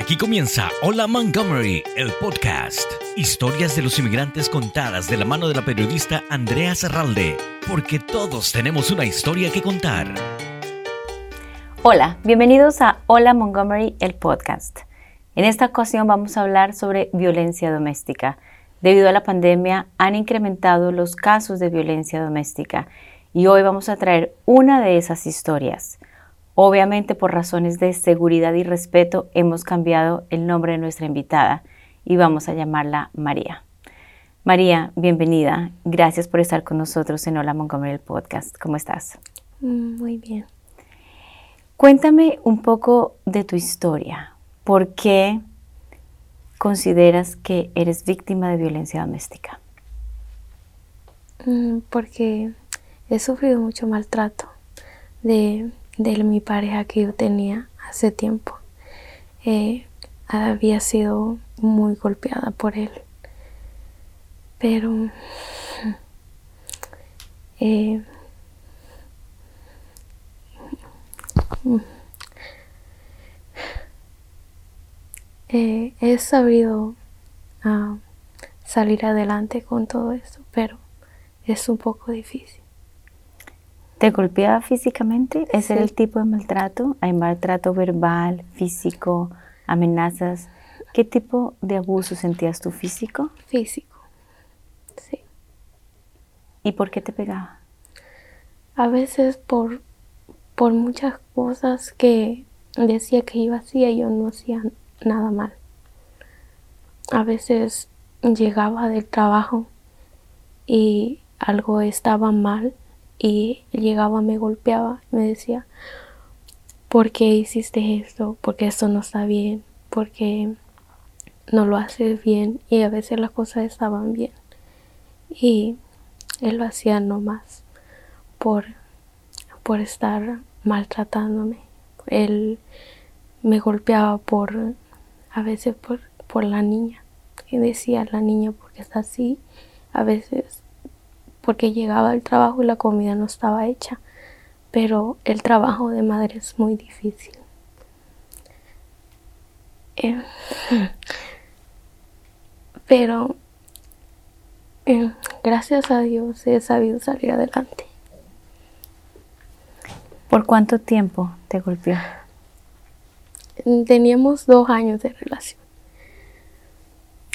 Aquí comienza Hola Montgomery, el podcast. Historias de los inmigrantes contadas de la mano de la periodista Andrea Serralde, porque todos tenemos una historia que contar. Hola, bienvenidos a Hola Montgomery, el podcast. En esta ocasión vamos a hablar sobre violencia doméstica. Debido a la pandemia han incrementado los casos de violencia doméstica y hoy vamos a traer una de esas historias. Obviamente por razones de seguridad y respeto hemos cambiado el nombre de nuestra invitada y vamos a llamarla María. María, bienvenida. Gracias por estar con nosotros en Hola Montgomery el podcast. ¿Cómo estás? Mm, muy bien. Cuéntame un poco de tu historia. ¿Por qué consideras que eres víctima de violencia doméstica? Mm, porque he sufrido mucho maltrato de de mi pareja que yo tenía hace tiempo. Eh, había sido muy golpeada por él. Pero eh, eh, he sabido ah, salir adelante con todo esto, pero es un poco difícil. ¿Te golpeaba físicamente? ¿Ese era el tipo de maltrato? ¿Hay maltrato verbal, físico, amenazas? ¿Qué tipo de abuso sentías tú físico? Físico, sí. ¿Y por qué te pegaba? A veces por, por muchas cosas que decía que yo hacía, yo no hacía nada mal. A veces llegaba del trabajo y algo estaba mal y llegaba, me golpeaba, me decía, ¿por qué hiciste esto? Porque esto no está bien, porque no lo haces bien y a veces las cosas estaban bien. Y él lo hacía nomás por, por estar maltratándome. Él me golpeaba por, a veces por, por la niña. Y decía la niña porque está así, a veces porque llegaba el trabajo y la comida no estaba hecha. Pero el trabajo de madre es muy difícil. Eh, pero eh, gracias a Dios he sabido salir adelante. ¿Por cuánto tiempo te golpeó? Teníamos dos años de relación.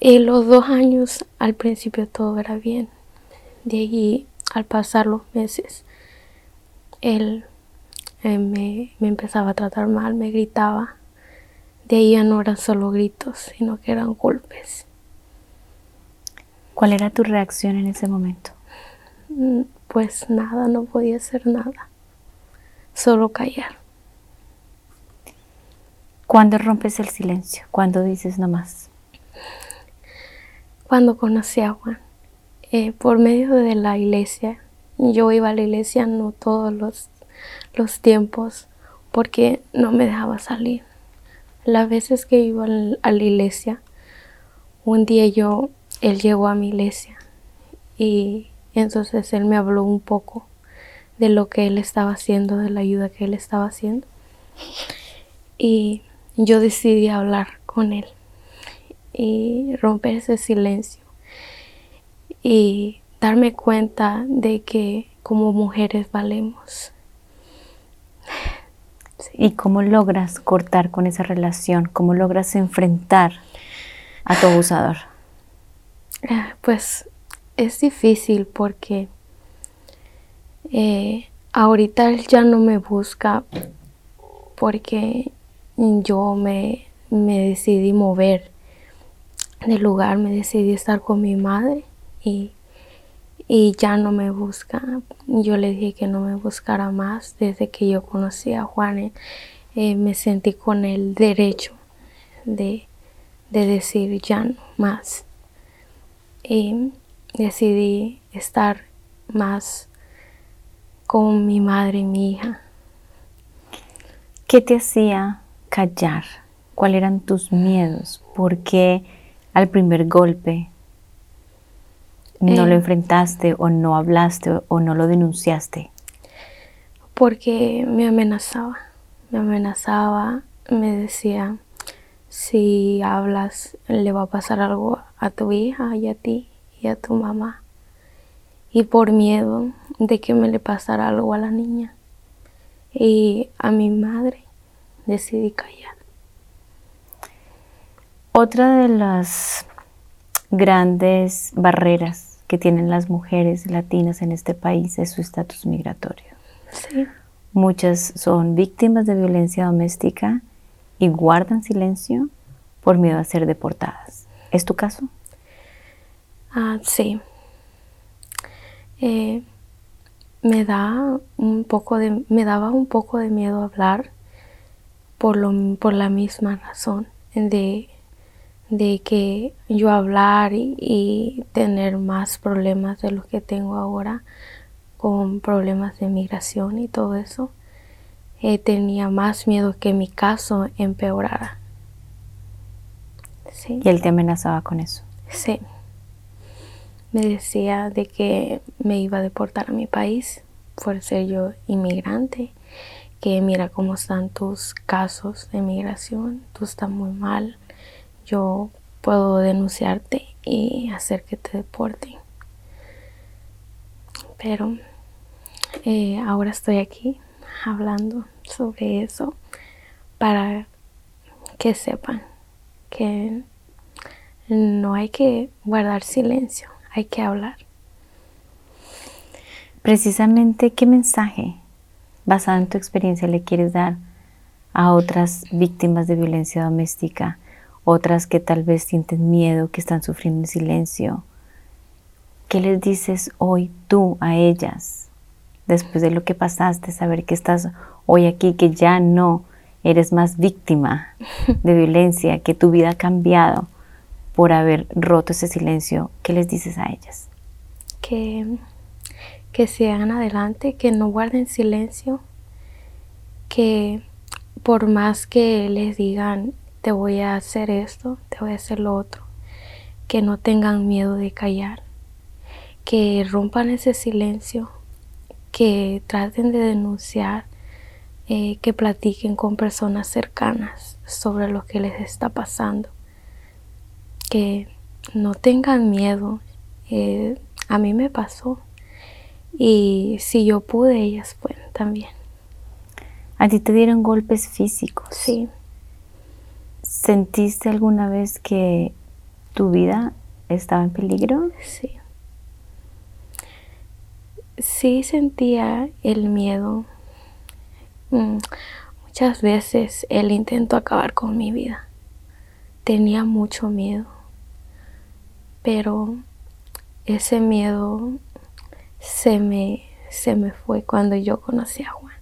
Y los dos años al principio todo era bien. De ahí, al pasar los meses, él eh, me, empezaba a tratar mal, me gritaba. De ahí ya no eran solo gritos, sino que eran golpes. ¿Cuál era tu reacción en ese momento? Mm, pues nada, no podía hacer nada. Solo callar. ¿Cuándo rompes el silencio? ¿Cuándo dices no más? Cuando conocí a Juan. Eh, por medio de la iglesia. Yo iba a la iglesia no todos los, los tiempos porque no me dejaba salir. Las veces que iba a la iglesia, un día yo, él llegó a mi iglesia y entonces él me habló un poco de lo que él estaba haciendo, de la ayuda que él estaba haciendo. Y yo decidí hablar con él y romper ese silencio y darme cuenta de que como mujeres valemos. ¿Y cómo logras cortar con esa relación? ¿Cómo logras enfrentar a tu abusador? Pues es difícil porque eh, ahorita él ya no me busca porque yo me, me decidí mover de lugar, me decidí estar con mi madre y, ya no me busca. Yo le dije que no me buscara más. Desde que yo conocí a Juan, eh, me sentí con el derecho de, decir ya no más. Y decidí estar más con mi madre y mi hija. ¿Qué te hacía callar? ¿Cuáles eran tus miedos? ¿Por qué al primer golpe no lo eh. enfrentaste o no hablaste o no lo denunciaste? Porque me amenazaba, me amenazaba, me decía, si hablas le va a pasar algo a tu hija y a ti y a tu mamá. Y por miedo de que me le pasara algo a la niña y a mi madre decidí callar. Otra de las grandes barreras que tienen las mujeres latinas en este país es su estatus migratorio. Sí. Muchas son víctimas de violencia doméstica y guardan silencio por miedo a ser deportadas. ¿Es tu caso? Ah, sí. Eh, me da un poco de, me daba un poco de miedo hablar por, lo, por la misma razón de, de que yo hablar y, tener más problemas de los que tengo ahora con problemas de migración y todo eso. Eh, tenía más miedo que mi caso empeorara. ¿Y él te amenazaba con eso? Sí. Me decía de que me iba a deportar a mi país por ser yo inmigrante, que mira cómo están tus casos de migración, tú estás muy mal, yo puedo denunciarte y hacer que te deporten. Pero eh, ahora estoy aquí hablando sobre eso para que sepan que no hay que guardar silencio hay que hablar. Precisamente, ¿qué mensaje basado en tu experiencia le quieres dar a otras víctimas de violencia doméstica, otras que tal vez sienten miedo, que están sufriendo en silencio? ¿Qué les dices hoy tú a ellas después de lo que pasaste, saber que estás hoy aquí, que ya no eres más víctima de violencia, que tu vida ha cambiado? por haber roto ese silencio, ¿qué les dices a ellas? Que, que sigan adelante, que no guarden silencio, que por más que les digan te voy a hacer esto, te voy a hacer lo otro, que no tengan miedo de callar, que rompan ese silencio, que traten de denunciar, eh, que platiquen con personas cercanas sobre lo que les está pasando que no tengan miedo. Eh, a mí me pasó. Y si yo pude, ellas pueden también. ¿A ti te dieron golpes físicos? Sí. ¿Sentiste alguna vez que tu vida estaba en peligro? Sí. Sí sentía el miedo. Mm, muchas veces él intentó acabar con mi vida. Tenía mucho miedo pero ese miedo se me, se me fue cuando yo conocí a Juan.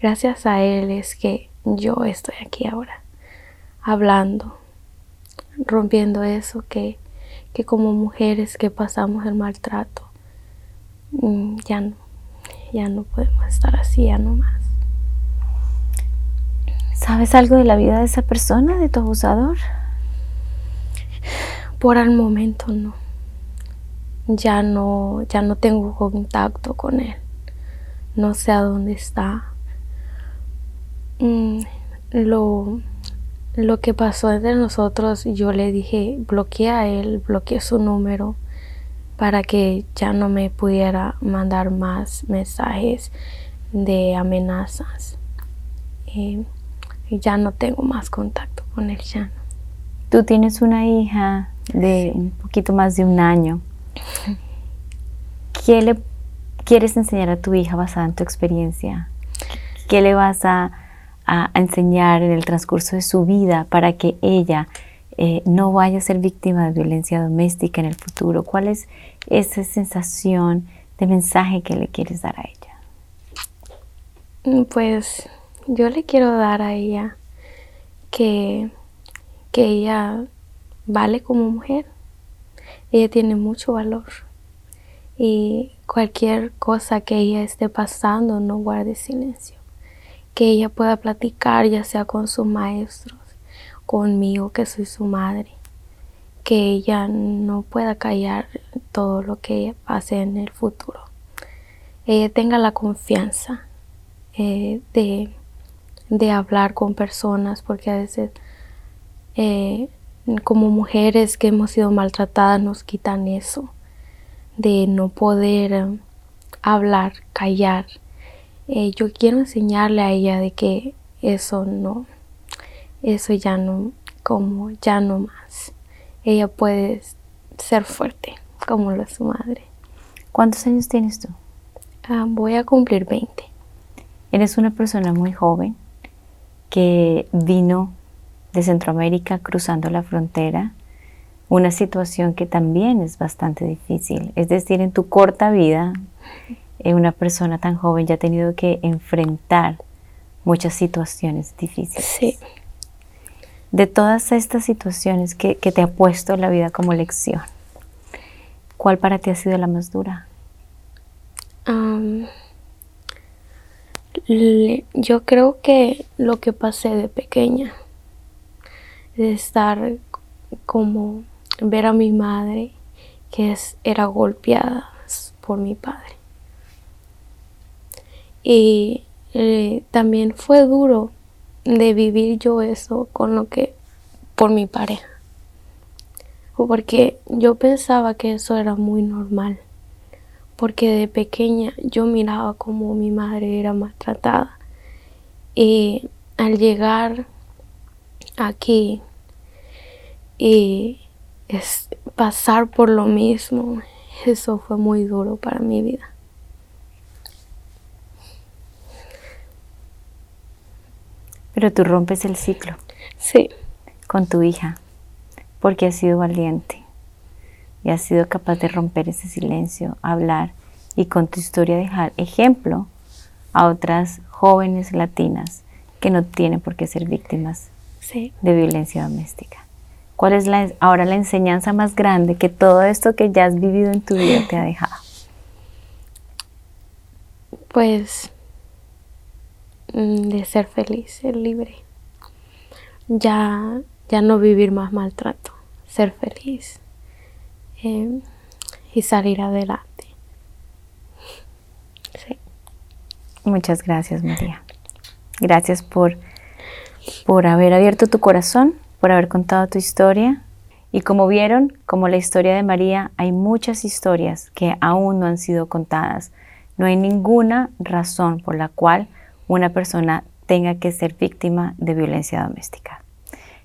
Gracias a él es que yo estoy aquí ahora, hablando, rompiendo eso que, que como mujeres que pasamos el maltrato, mm, ya no, ya no podemos estar así, ya no más. ¿Sabes algo de la vida de esa persona, de tu abusador? Por el momento no. Ya no, ya no tengo contacto con él. No sé a dónde está. Mm, lo, lo que pasó entre nosotros, yo le dije, bloqueé a él, bloqueé su número para que ya no me pudiera mandar más mensajes de amenazas. Y ya no tengo más contacto con él, ya Tú tienes una hija de un poquito más de un año. ¿Qué le quieres enseñar a tu hija basada en tu experiencia? ¿Qué le vas a, enseñar en el transcurso de su vida para que ella eh, no vaya a ser víctima de violencia doméstica en el futuro? ¿Cuál es esa sensación de mensaje que le quieres dar a ella? Mm, pues yo le quiero dar a ella que, que ella vale como mujer. Ella tiene mucho valor. Y cualquier cosa que ella esté pasando, no guarde silencio. Que ella pueda platicar, ya sea con sus maestros, conmigo, que soy su madre. Que ella no pueda callar todo lo que pase en el futuro. Ella tenga la confianza eh, de, de hablar con personas, porque a veces eh, como mujeres que hemos sido maltratadas nos quitan eso, de no poder eh, hablar, callar. Eh, yo quiero enseñarle a ella de que eso no, eso ya no, como ya no más. Ella puede ser fuerte como lo es su madre. ¿Cuántos años tienes tú? Ah, voy a cumplir 20. Eres una persona muy joven que vino de Centroamérica cruzando la frontera, una situación que también es bastante difícil. Es decir, en tu corta vida, eh, una persona tan joven ya ha tenido que enfrentar muchas situaciones difíciles. Sí. De todas estas situaciones que, que te ha puesto la vida como lección, ¿cuál para ti ha sido la más dura? Le- yo creo que lo que pasé de pequeña, de estar como ver a mi madre que es, era golpeada por mi padre. Y eh, también fue duro de vivir yo eso con lo que por mi pareja. Porque yo pensaba que eso era muy normal porque de pequeña yo miraba como mi madre era maltratada. Y al llegar aquí y pasar por lo mismo, eso fue muy duro para mi vida. Pero tú rompes el ciclo Sí, con tu hija porque has sido valiente y has sido capaz de romper ese silencio, hablar y con tu historia dejar ejemplo a otras jóvenes latinas que no tienen por qué ser víctimas sí. de violencia doméstica. ¿Cuál es la, ahora la enseñanza más grande que todo esto que ya has vivido en tu vida te ha dejado? Pues de ser feliz, ser libre. Ya, ya no vivir más maltrato, ser feliz eh, y salir adelante. Sí. Muchas gracias, María. Gracias por, por haber abierto tu corazón, por haber contado tu historia. Y como vieron, como la historia de María, hay muchas historias que aún no han sido contadas. No hay ninguna razón por la cual una persona tenga que ser víctima de violencia doméstica.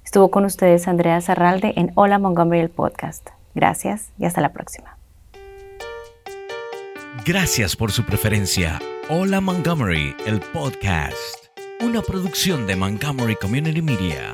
Estuvo con ustedes Andrea Zarralde en Hola Montgomery el podcast. Gracias y hasta la próxima. Gracias por su preferencia. Hola Montgomery, el podcast. Una producción de Montgomery Community Media.